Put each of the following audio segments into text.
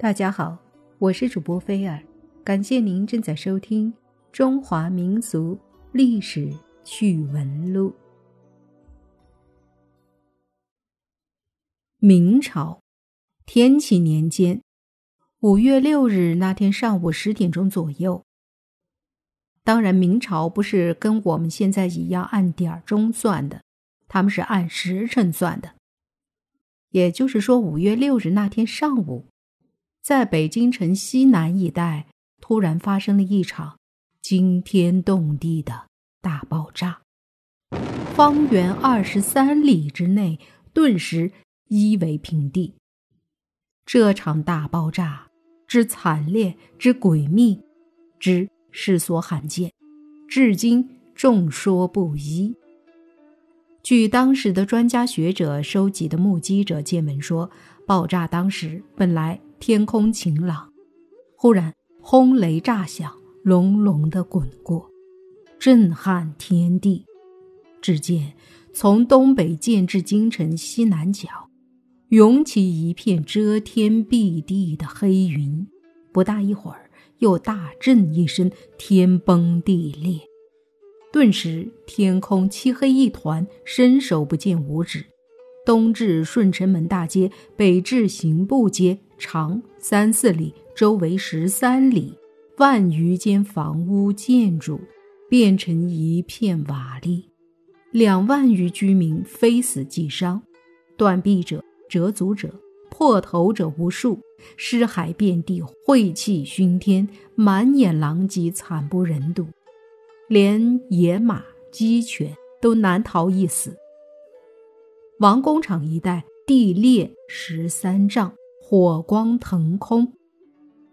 大家好，我是主播菲尔，感谢您正在收听《中华民族历史趣闻录》。明朝天启年间五月六日那天上午十点钟左右，当然，明朝不是跟我们现在一样按点钟算的，他们是按时辰算的。也就是说，五月六日那天上午。在北京城西南一带，突然发生了一场惊天动地的大爆炸，方圆二十三里之内顿时夷为平地。这场大爆炸之惨烈、之诡秘、之世所罕见，至今众说不一。据当时的专家学者收集的目击者见闻说，爆炸当时本来。天空晴朗，忽然轰雷炸响，隆隆的滚过，震撼天地。只见从东北渐至京城西南角，涌起一片遮天蔽地的黑云。不大一会儿，又大震一声，天崩地裂。顿时天空漆黑一团，伸手不见五指。东至顺城门大街，北至刑部街。长三四里，周围十三里，万余间房屋建筑变成一片瓦砾，两万余居民非死即伤，断臂者、折足者、破头者无数，尸骸遍地，晦气熏天，满眼狼藉，惨不忍睹，连野马、鸡犬都难逃一死。王工厂一带地裂十三丈。火光腾空，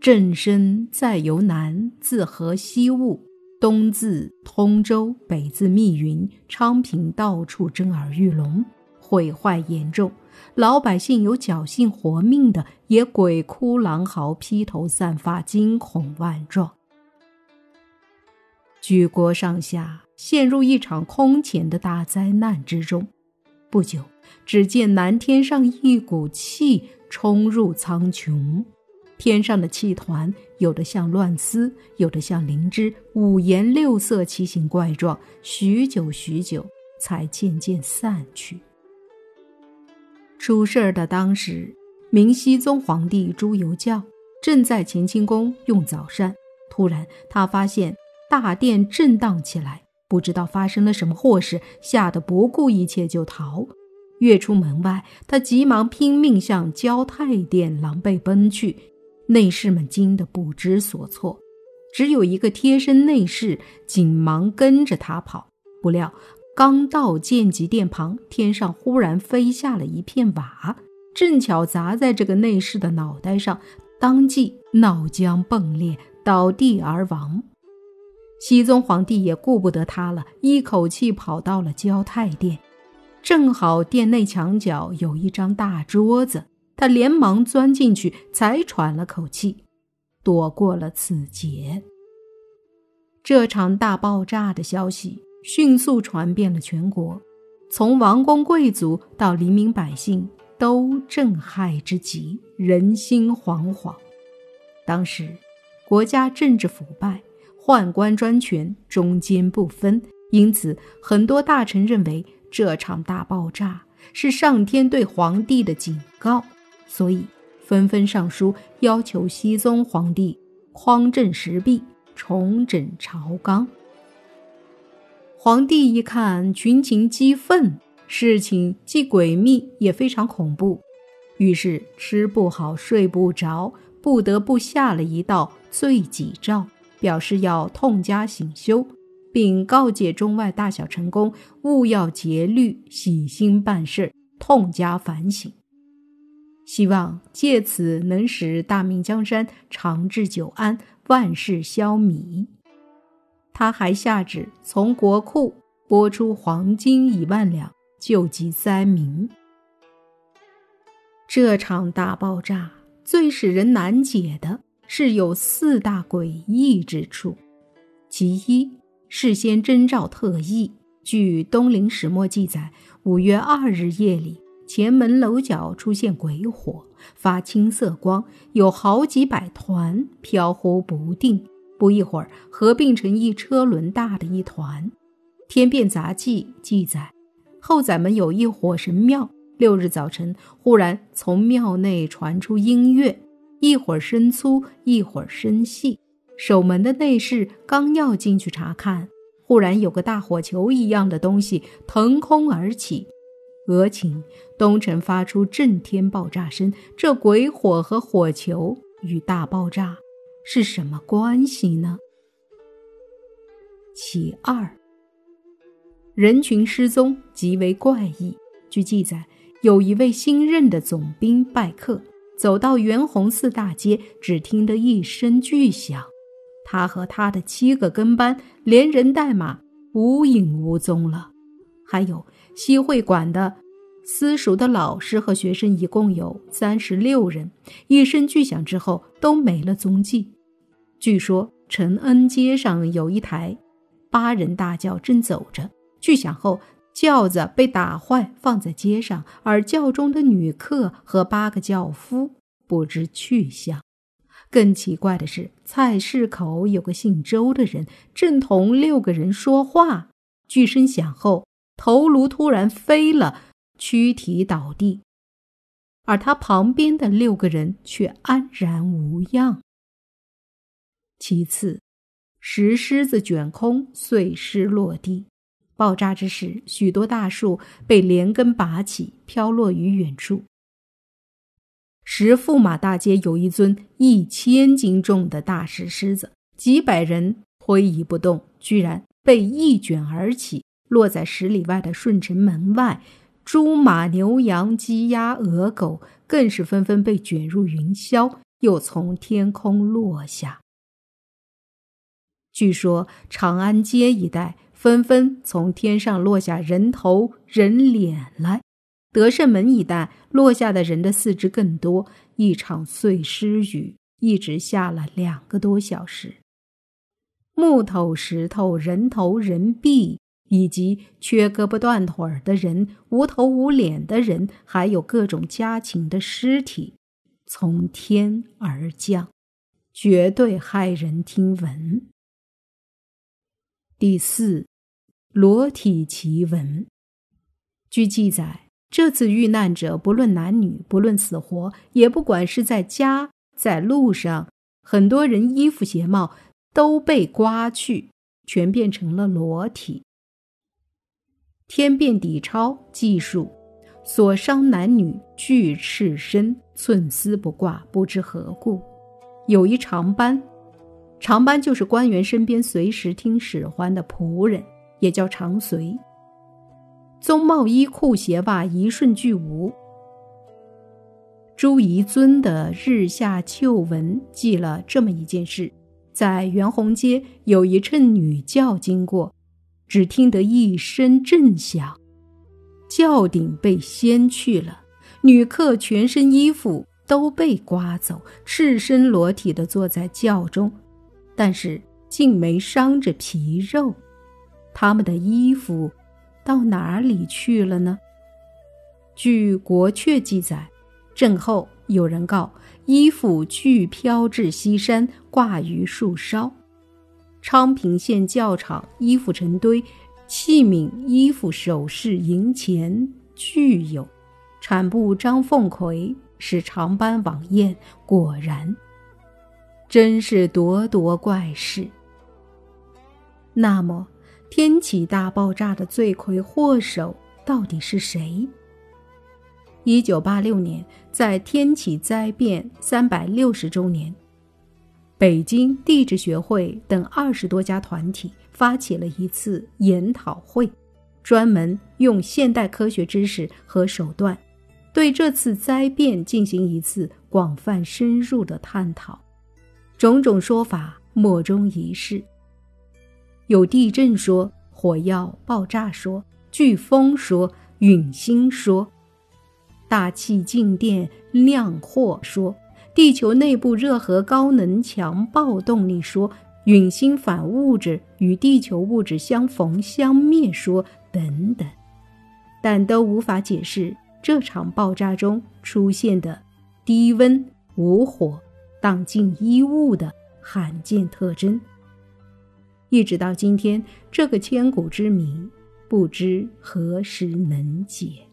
震声在由南自河西雾，东自通州，北自密云、昌平，到处震耳欲聋，毁坏严重。老百姓有侥幸活命的，也鬼哭狼嚎，披头散发，惊恐万状。举国上下陷入一场空前的大灾难之中。不久，只见南天上一股气。冲入苍穹，天上的气团有的像乱丝，有的像灵芝，五颜六色，奇形怪状。许久许久，才渐渐散去。出事儿的当时，明熹宗皇帝朱由校正在乾清宫用早膳，突然他发现大殿震荡起来，不知道发生了什么祸事，吓得不顾一切就逃。跃出门外，他急忙拼命向交泰殿狼狈奔去，内侍们惊得不知所措，只有一个贴身内侍紧忙跟着他跑。不料刚到建极殿旁，天上忽然飞下了一片瓦，正巧砸在这个内侍的脑袋上，当即脑浆迸裂，倒地而亡。熹宗皇帝也顾不得他了，一口气跑到了交泰殿。正好殿内墙角有一张大桌子，他连忙钻进去，才喘了口气，躲过了此劫。这场大爆炸的消息迅速传遍了全国，从王公贵族到黎民百姓都震撼之极，人心惶惶。当时国家政治腐败，宦官专权，中间不分，因此很多大臣认为。这场大爆炸是上天对皇帝的警告，所以纷纷上书要求熹宗皇帝匡正时弊，重整朝纲。皇帝一看群情激愤，事情既诡秘也非常恐怖，于是吃不好睡不着，不得不下了一道罪己诏，表示要痛加省修。并告诫中外大小臣工务要节律，洗心办事，痛加反省。希望借此能使大明江山长治久安，万事消弭。他还下旨从国库拨出黄金一万两，救济灾民。这场大爆炸最使人难解的是有四大诡异之处，其一。事先征召特异。据《东陵始末》记载，五月二日夜里，前门楼角出现鬼火，发青色光，有好几百团，飘忽不定。不一会儿，合并成一车轮大的一团。《天变杂记》记载，后宰门有一火神庙，六日早晨，忽然从庙内传出音乐，一会儿声粗，一会儿声细。守门的内侍刚要进去查看，忽然有个大火球一样的东西腾空而起。俄顷，东城发出震天爆炸声。这鬼火和火球与大爆炸。是什么关系呢？其二，人群失踪极为怪异。据记载，有一位新任的总兵拜客，走到袁洪寺大街，只听得一声巨响，他和他的七个跟班连人带马无影无踪了。还有西会馆的私塾的老师和学生一共有三十六人，一声巨响之后都没了踪迹。据说陈恩街上有一台八人大轿正走着，巨响后轿子被打坏，放在街上，而轿中的女客和八个轿夫不知去向。更奇怪的是，菜市口有个姓周的人正同六个人说话，巨声响后，头颅突然飞了，躯体倒地，而他旁边的六个人却安然无恙。其次，石狮子卷空，碎尸落地。爆炸之时，许多大树被连根拔起，飘落于远处。石驸马大街有一尊一千斤重的大石狮子，几百人推移不动，居然被一卷而起，落在十里外的顺城门外。猪马牛羊鸡鸭鹅狗更是纷纷被卷入云霄，又从天空落下。据说长安街一带纷纷从天上落下人头人脸来，德胜门一带落下的人的四肢更多。一场碎尸雨一直下了两个多小时。木头、石头、人头、人臂，以及缺胳膊断腿的人、无头无脸的人，还有各种家禽的尸体，从天而降，绝对骇人听闻。第四，裸体奇闻。据记载，这次遇难者不论男女，不论死活，也不管是在家在路上，很多人衣服鞋帽都被刮去，全变成了裸体。天变底钞记述，所伤男女俱赤身，寸丝不挂，不知何故。有一长班。长班就是官员身边随时听使唤的仆人，也叫长随。宗帽、衣裤、鞋袜一瞬俱无。朱彝尊的《日下旧闻》记了这么一件事：在袁洪街有一乘女轿经过，只听得一声震响，轿顶被掀去了，女客全身衣服都被刮走，赤身裸体的坐在轿中。但是竟没伤着皮肉，他们的衣服到哪里去了呢？据《国阙》记载，震后有人告衣服俱飘至西山，挂于树梢。昌平县教场衣服成堆，器皿、衣服、首饰、银钱俱有。产部张凤奎是长班网宴，果然。真是咄咄怪事。那么，天启大爆炸的罪魁祸首到底是谁？一九八六年，在天启灾变三百六十周年，北京地质学会等二十多家团体发起了一次研讨会，专门用现代科学知识和手段，对这次灾变进行一次广泛深入的探讨。种种说法，莫衷一是。有地震说，火药爆炸说，飓风说，陨星说，大气静电亮货说，地球内部热核高能强暴动力说，陨星反物质与地球物质相逢相灭说等等，但都无法解释这场爆炸中出现的低温、无火、荡尽衣物的罕见特征。一直到今天，这个千古之谜不知何时能解。